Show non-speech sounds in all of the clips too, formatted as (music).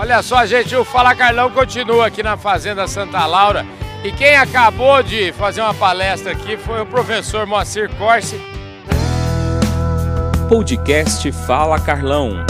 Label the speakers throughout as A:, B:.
A: Olha só, gente, o Fala Carlão continua aqui na Fazenda Santa Laura. E quem acabou de fazer uma palestra aqui foi o professor Moacir Corse.
B: Podcast Fala Carlão.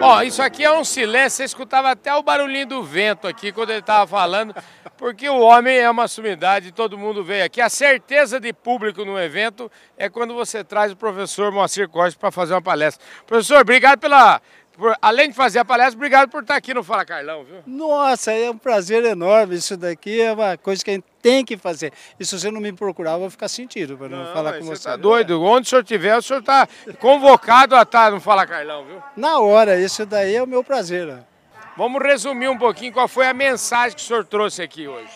A: Ó, isso aqui é um silêncio, você escutava até o barulhinho do vento aqui quando ele estava falando, porque o homem é uma sumidade, todo mundo veio aqui. A certeza de público no evento é quando você traz o professor Moacir Corse para fazer uma palestra. Professor, obrigado pela, por, além de fazer a palestra, obrigado por estar aqui no Fala Carlão, viu?
C: Nossa, é um prazer enorme. Isso daqui é uma coisa que a gente tem que fazer. E se você não me procurar, eu vou ficar sentido para não, não, falar com você.
A: Você tá doido. Onde o senhor estiver, o senhor está convocado a estar no Fala Carlão, viu?
C: Na hora, isso daí é o meu prazer. Né?
A: Vamos resumir um pouquinho qual foi a mensagem que o senhor trouxe aqui hoje.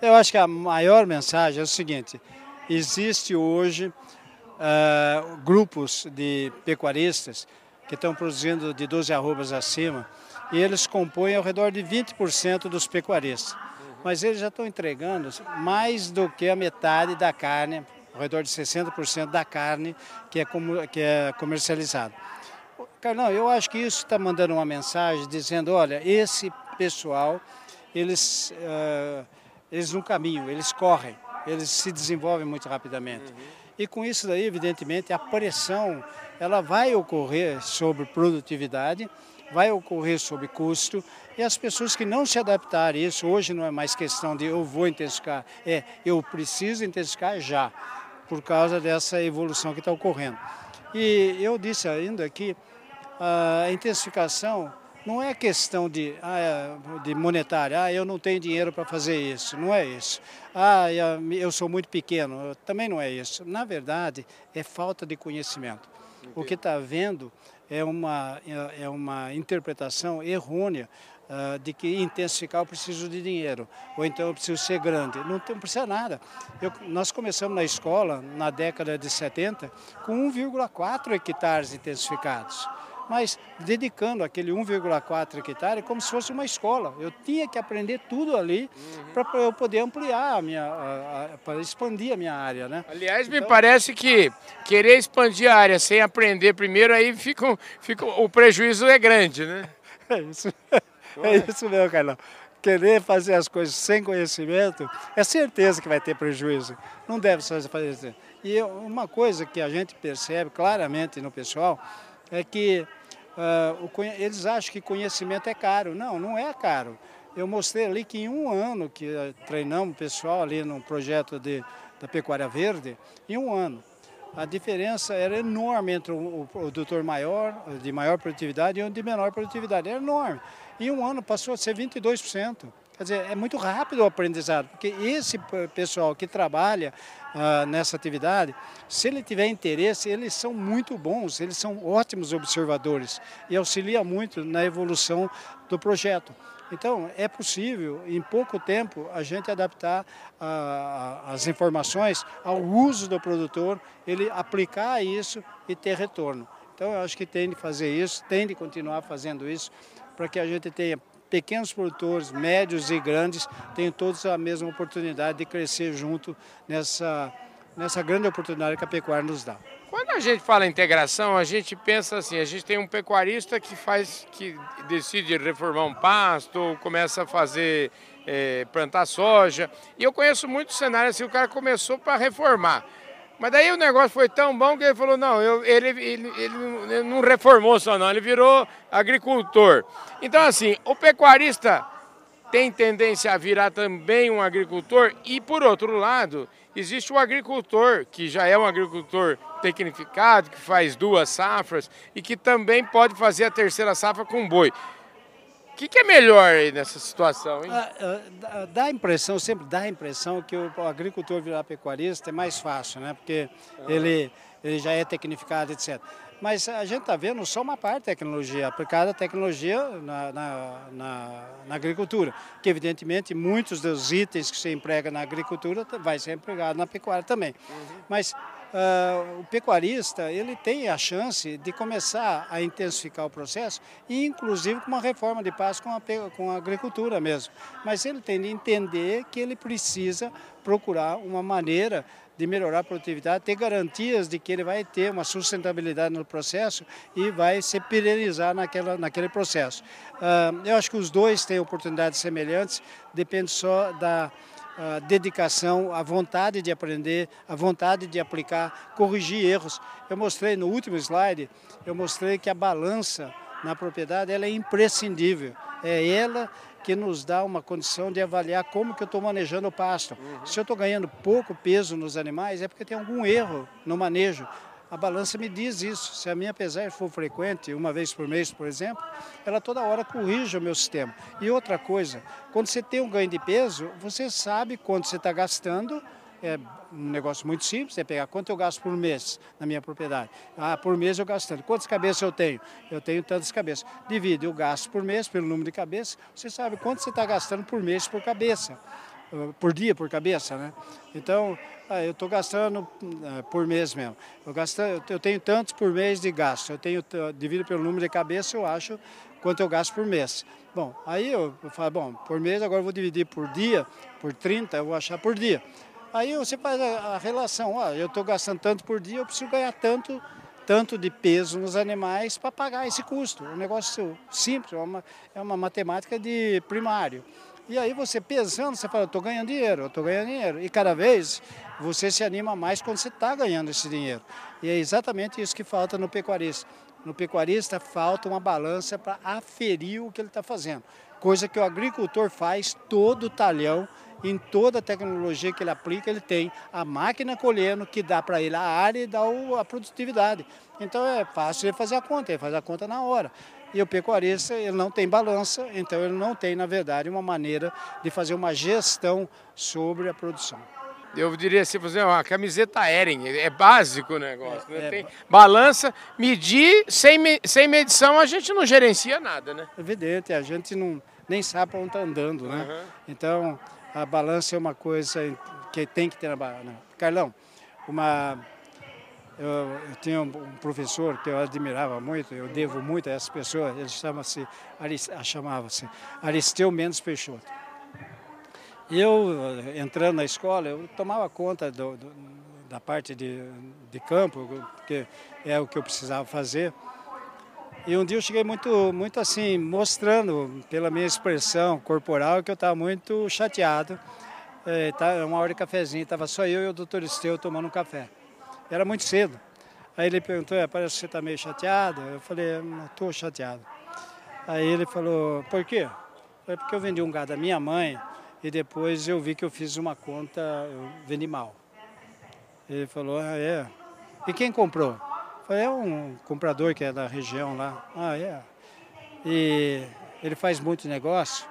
C: Eu acho que a maior mensagem é o seguinte: existe hoje uh, grupos de pecuaristas que estão produzindo de 12 arrobas acima, e eles compõem ao redor de 20% dos pecuaristas. Mas eles já estão entregando mais do que a metade da carne, ao redor de 60% da carne que é, que é comercializada. Carlão, eu acho que isso está mandando uma mensagem dizendo, olha, esse pessoal, eles, uh, eles no caminho, eles correm, eles se desenvolvem muito rapidamente. Uhum. E com isso daí, evidentemente, a pressão ela vai ocorrer sobre produtividade, vai ocorrer sobre custo e as pessoas que não se adaptarem a isso, hoje não é mais questão de eu vou intensificar, é eu preciso intensificar já, por causa dessa evolução que está ocorrendo. E eu disse ainda que a intensificação não é questão de, ah, de monetária, ah, eu não tenho dinheiro para fazer isso, não é isso. Ah, eu sou muito pequeno, também não é isso. Na verdade, é falta de conhecimento. O que está havendo é uma, é, é uma interpretação errônea uh, de que intensificar eu preciso de dinheiro, ou então eu preciso ser grande. Não, não precisa nada. Eu, nós começamos na escola, na década de 70, com 1,4 hectares intensificados mas dedicando aquele 1,4 hectare como se fosse uma escola. Eu tinha que aprender tudo ali uhum. para eu poder ampliar a minha, para expandir a minha área, né?
A: Aliás, então, me parece que querer expandir a área sem aprender primeiro, aí fica, fica o prejuízo é grande, né? (laughs)
C: É isso, é isso mesmo, Carlão. Querer fazer as coisas sem conhecimento, é certeza que vai ter prejuízo. Não deve fazer isso. E uma coisa que a gente percebe claramente no pessoal é que uh, eles acham que conhecimento é caro. Não, não é caro. Eu mostrei ali que em um ano que uh, treinamos o pessoal ali no projeto de, da Pecuária Verde, em um ano, a diferença era enorme entre o, o maior, de maior produtividade e o de menor produtividade. Era enorme. Em um ano passou a ser 22%. Quer dizer, é muito rápido o aprendizado, porque esse pessoal que trabalha uh, nessa atividade, se ele tiver interesse, eles são muito bons, eles são ótimos observadores e auxilia muito na evolução do projeto. Então, é possível, em pouco tempo, a gente adaptar uh, as informações ao uso do produtor, ele aplicar isso e ter retorno. Então, eu acho que tem de fazer isso, tem de continuar fazendo isso, para que a gente tenha pequenos produtores, médios e grandes, tenham todos a mesma oportunidade de crescer junto nessa, nessa grande oportunidade que a pecuária nos dá.
A: Quando a gente fala integração, a gente pensa assim, a gente tem um pecuarista que faz, que decide reformar um pasto, começa a fazer, é, plantar soja. E eu conheço muitos cenários assim, o cara começou para reformar. Mas daí o negócio foi tão bom que ele falou, não, eu, ele, ele, ele, não reformou só não, ele virou agricultor. Então assim, o pecuarista tem tendência a virar também um agricultor e por outro lado, existe o agricultor que já é um agricultor tecnificado, que faz duas safras e que também pode fazer a terceira safra com boi. O que, que, é melhor aí nessa situação, hein? Ah,
C: ah, dá a impressão, sempre dá a impressão que o agricultor virar pecuarista é mais fácil, né? Porque ele, ele já é tecnificado, etc. Mas a gente está vendo só uma parte da tecnologia, aplicada a tecnologia na, na, na, na, agricultura, que evidentemente muitos dos itens que se emprega na agricultura vai ser empregado na pecuária também. Uhum. Mas uh, o pecuarista ele tem a chance de começar a intensificar o processo, inclusive com uma reforma de pasto com a, com a agricultura mesmo. Mas ele tem de entender que ele precisa procurar uma maneira de melhorar a produtividade, ter garantias de que ele vai ter uma sustentabilidade no processo e vai se perenizar naquela, naquele processo. Uh, eu acho que os dois têm oportunidades semelhantes, depende só da a dedicação, a vontade de aprender, a vontade de aplicar, corrigir erros. Eu mostrei no último slide, eu mostrei que a balança na propriedade ela é imprescindível. É ela que nos dá uma condição de avaliar como que eu estou manejando o pasto. Uhum. Se eu estou ganhando pouco peso nos animais, é porque tem algum erro no manejo. A balança me diz isso. Se a minha pesagem for frequente, uma vez por mês, por exemplo, ela toda hora corrige o meu sistema. E outra coisa, quando você tem um ganho de peso, você sabe quanto você está gastando. É um negócio muito simples, é pegar quanto eu gasto por mês na minha propriedade. Ah, por mês eu gasto tanto. Quantas cabeças eu tenho? Eu tenho tantas cabeças. Divide o gasto por mês pelo número de cabeças, você sabe quanto você está gastando por mês por cabeça por dia, por cabeça, né? Então, ah, eu estou gastando uh, por mês mesmo. Eu, gasto, eu tenho tantos por mês de gasto. Eu tenho, divido pelo número de cabeça, eu acho quanto eu gasto por mês. Bom, aí eu, falo, bom, por mês agora eu vou dividir por dia, por 30, eu vou achar por dia. Aí você faz a, a relação, ó, eu estou gastando tanto por dia, eu preciso ganhar tanto tanto de peso nos animais para pagar esse custo. É um negócio simples, é uma, é uma matemática de primário. E aí você pesando, você fala, eu estou ganhando dinheiro, eu estou ganhando dinheiro. E cada vez você se anima mais quando você está ganhando esse dinheiro. E é exatamente isso que falta no pecuarista. No pecuarista falta uma balança para aferir o que ele está fazendo. Coisa que o agricultor faz todo o talhão, em toda a tecnologia que ele aplica, ele tem a máquina colhendo que dá para ele a área e dá a produtividade. Então é fácil ele fazer a conta, ele faz a conta na hora. E o pecuarista ele não tem balança, então ele não tem, na verdade, uma maneira de fazer uma gestão sobre a produção.
A: Eu diria assim, fazer uma camiseta Eren, é básico o negócio. Né? É, tem balança, medir, sem, sem medição a gente não gerencia nada, né?
C: Evidente, a gente não, nem sabe para onde está andando, né? Uhum. Então, a balança é uma coisa que tem que ter na balança. Carlão, uma eu, eu tinha um professor que eu admirava muito, eu devo muito a essa pessoa, ele chama-se, ah, chamava-se Aristeu Mendes Peixoto. Eu, entrando na escola, eu tomava conta do, do, da parte de, de campo, porque é o que eu precisava fazer. E um dia eu cheguei muito, muito assim, mostrando pela minha expressão corporal que eu estava muito chateado. É, tá, uma hora de cafezinho, estava só eu e o doutor Esteu tomando um café. Era muito cedo. Aí ele perguntou, é, parece que você está meio chateado. Eu falei, não estou chateado. Aí ele falou, por quê? Foi porque eu vendi um gado da minha mãe e depois eu vi que eu fiz uma conta, eu vendi mal. Ele falou, ah, é? E quem comprou? Falei, é um comprador que é da região lá. Ah, é? E ele faz muito negócio?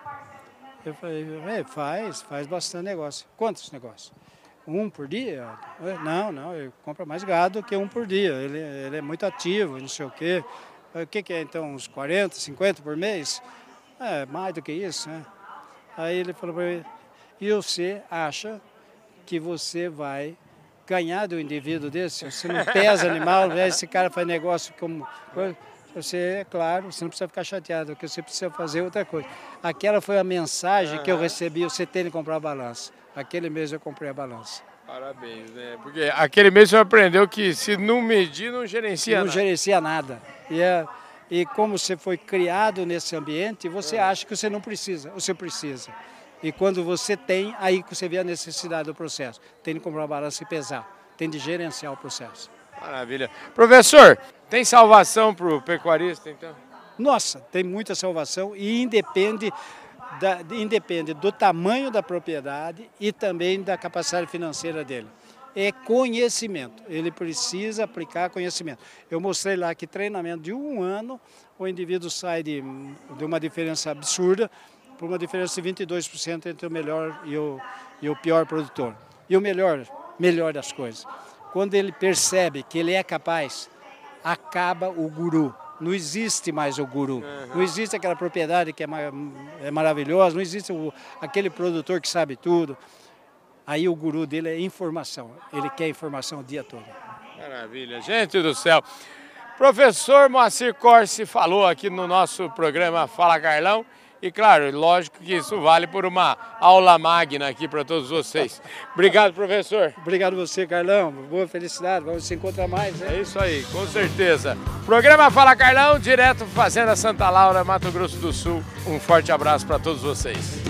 C: Eu falei, é, faz, faz bastante negócio. Quantos negócios? um por dia? Não, não, ele compra mais gado que um por dia. Ele, ele é muito ativo, não sei o quê. O que, que é então? Uns 40, 50 por mês? É, mais do que isso, né? Aí ele falou para mim, e você acha que você vai ganhar do indivíduo desse? Você não pesa animal, né? esse cara faz negócio como... Você, é claro, você não precisa ficar chateado, porque você precisa fazer outra coisa. Aquela foi a mensagem que eu recebi, você tem que comprar a balança. Aquele mês eu comprei a balança.
A: Parabéns, né? Porque aquele mês você aprendeu que se não medir, não gerencia
C: não
A: nada.
C: Não gerencia nada. E, é, e como você foi criado nesse ambiente, você é. acha que você não precisa, você precisa. E quando você tem, aí que você vê a necessidade do processo. Tem de comprar balança e pesar. Tem de gerenciar o processo.
A: Maravilha. Professor, tem salvação para o pecuarista, então?
C: Nossa, tem muita salvação e independe da, independe do tamanho da propriedade e também da capacidade financeira dele. É conhecimento, ele precisa aplicar conhecimento. Eu mostrei lá que treinamento de um ano, o indivíduo sai de, de uma diferença absurda para uma diferença de 22% entre o melhor e o, e o pior produtor. E o melhor, melhor das coisas, quando ele percebe que ele é capaz, acaba o guru não existe mais o guru. Não existe aquela propriedade que é, é maravilhosa, não existe o, aquele produtor que sabe tudo. Aí o guru dele é informação. Ele quer informação o dia todo.
A: Maravilha, gente do céu. Professor Moacir Corsi falou aqui no nosso programa Fala Carlão. E claro, lógico que isso vale por uma aula magna aqui para todos vocês. Obrigado, professor.
C: Obrigado você, Carlão. Boa felicidade. Vamos se encontrar mais, né?
A: É isso aí, com certeza. Programa Fala Carlão, direto Fazenda Santa Laura, Mato Grosso do Sul. Um forte abraço para todos vocês.